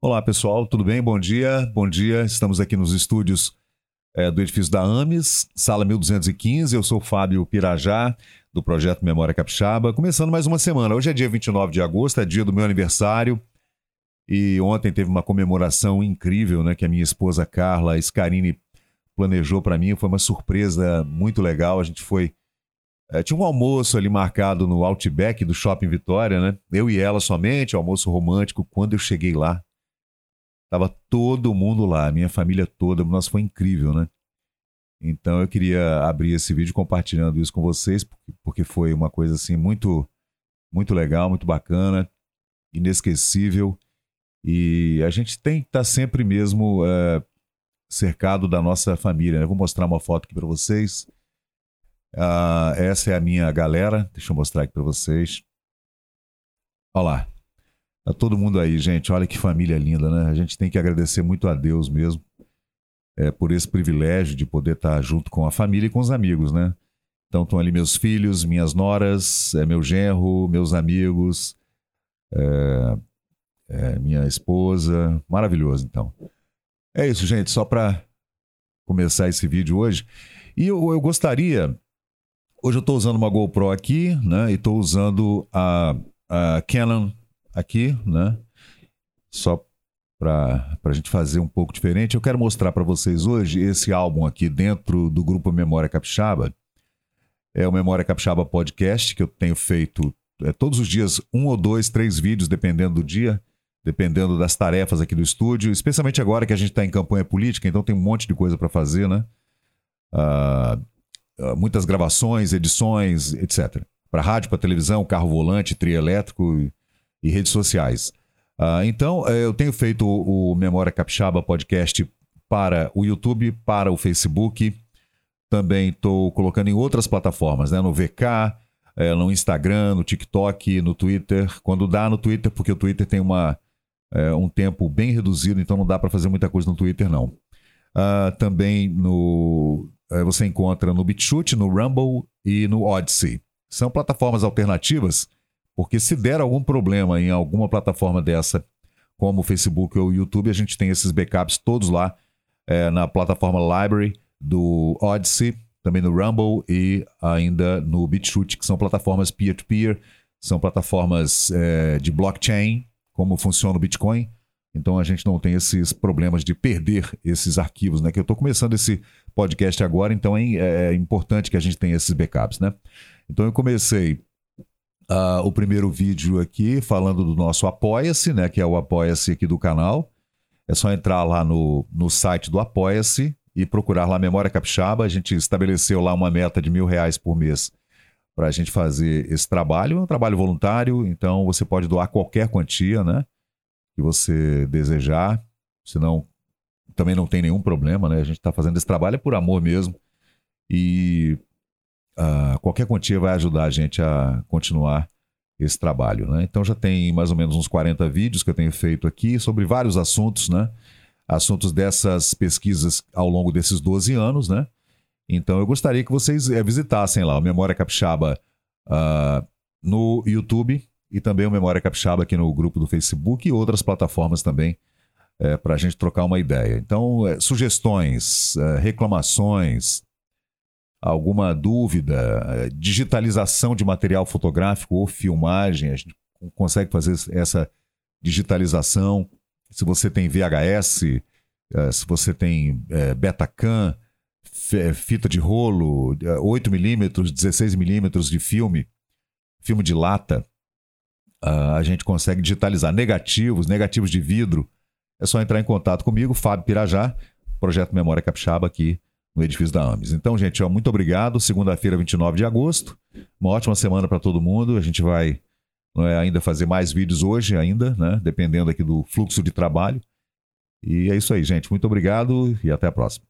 Olá pessoal, tudo bem? Bom dia, bom dia. Estamos aqui nos estúdios é, do edifício da AMES, sala 1215. Eu sou Fábio Pirajá, do projeto Memória Capixaba. Começando mais uma semana. Hoje é dia 29 de agosto, é dia do meu aniversário. E ontem teve uma comemoração incrível, né? Que a minha esposa Carla Scarini planejou para mim. Foi uma surpresa muito legal. A gente foi. É, tinha um almoço ali marcado no Outback do Shopping Vitória, né? Eu e ela somente, almoço romântico. Quando eu cheguei lá, Tava todo mundo lá, minha família toda. Nossa, foi incrível, né? Então eu queria abrir esse vídeo compartilhando isso com vocês, porque foi uma coisa assim muito, muito legal, muito bacana, inesquecível. E a gente tem que estar tá sempre mesmo é, cercado da nossa família. Né? Vou mostrar uma foto aqui para vocês. Ah, essa é a minha galera. Deixa eu mostrar aqui para vocês. Olha lá. Tá todo mundo aí, gente. Olha que família linda, né? A gente tem que agradecer muito a Deus mesmo é, por esse privilégio de poder estar junto com a família e com os amigos, né? Então estão ali meus filhos, minhas noras, é, meu genro, meus amigos, é, é, minha esposa. Maravilhoso, então. É isso, gente. Só para começar esse vídeo hoje. E eu, eu gostaria. Hoje eu estou usando uma GoPro aqui, né? E estou usando a, a Canon aqui, né? Só para a gente fazer um pouco diferente, eu quero mostrar para vocês hoje esse álbum aqui dentro do grupo Memória Capixaba. É o Memória Capixaba Podcast, que eu tenho feito é, todos os dias, um ou dois, três vídeos, dependendo do dia, dependendo das tarefas aqui do estúdio, especialmente agora que a gente está em campanha política, então tem um monte de coisa para fazer, né? Ah, ah, muitas gravações, edições, etc. Para rádio, para televisão, carro volante, trio elétrico e redes sociais. Uh, então, eh, eu tenho feito o, Memória Capixaba podcast para o YouTube, para o Facebook. Também estou colocando em outras plataformas, né? no VK, é, no Instagram, no TikTok, no Twitter. Quando dá no Twitter, porque o Twitter tem uma, é, um tempo bem reduzido, então não dá para fazer muita coisa no Twitter, não. Uh, também no, você encontra no BitChute, no Rumble e no Odyssey. São plataformas alternativas porque se der algum problema em alguma plataforma dessa, como o Facebook ou o YouTube, a gente tem esses backups todos lá é, na plataforma Library do Odyssey, também no Rumble e ainda no BitChute, que são plataformas peer-to-peer, são plataformas é, de blockchain, como funciona o Bitcoin. Então a gente não tem esses problemas de perder esses arquivos, né? Que eu estou começando esse podcast agora, então é, é importante que a gente tenha esses backups, né? Então eu comecei uh, o primeiro vídeo aqui falando do nosso Apoia-se, né? Que é o Apoia-se aqui do canal. É só entrar lá no, no site do Apoia-se e procurar lá Memória Capixaba. A gente estabeleceu lá uma meta de mil reais por mês para a gente fazer esse trabalho. É um trabalho voluntário, então você pode doar qualquer quantia, né? Que você desejar. Senão, também não tem nenhum problema, né? A gente está fazendo esse trabalho é por amor mesmo. E uh, qualquer quantia vai ajudar a gente a continuar esse trabalho. Né? Então já tem mais ou menos uns 40 vídeos que eu tenho feito aqui sobre vários assuntos, né? Assuntos dessas pesquisas ao longo desses 12 anos, né? Então eu gostaria que vocês é, visitassem lá o Memória Capixaba uh, no YouTube e também o Memória Capixaba aqui no grupo do Facebook e outras plataformas também é, para a gente trocar uma ideia. Então, é, sugestões, é, reclamações, alguma dúvida, eh, digitalização de material fotográfico ou filmagem, a gente consegue fazer essa digitalização. Se você tem VHS, eh, se você tem eh, Betacam, fita de rolo, 8mm, 16mm de filme, filme de lata, ah, a gente consegue digitalizar negativos, negativos de vidro. É só entrar em contato comigo, Fábio Pirajá, Projeto Memória Capixaba aqui no edifício da AMES. Então, gente, ó, muito obrigado. Segunda-feira, 29 de agosto. Uma ótima semana para todo mundo. A gente vai é, ainda fazer mais vídeos hoje, ainda, né? Dependendo aqui do fluxo de trabalho. E é isso aí, gente. Muito obrigado e até a próxima.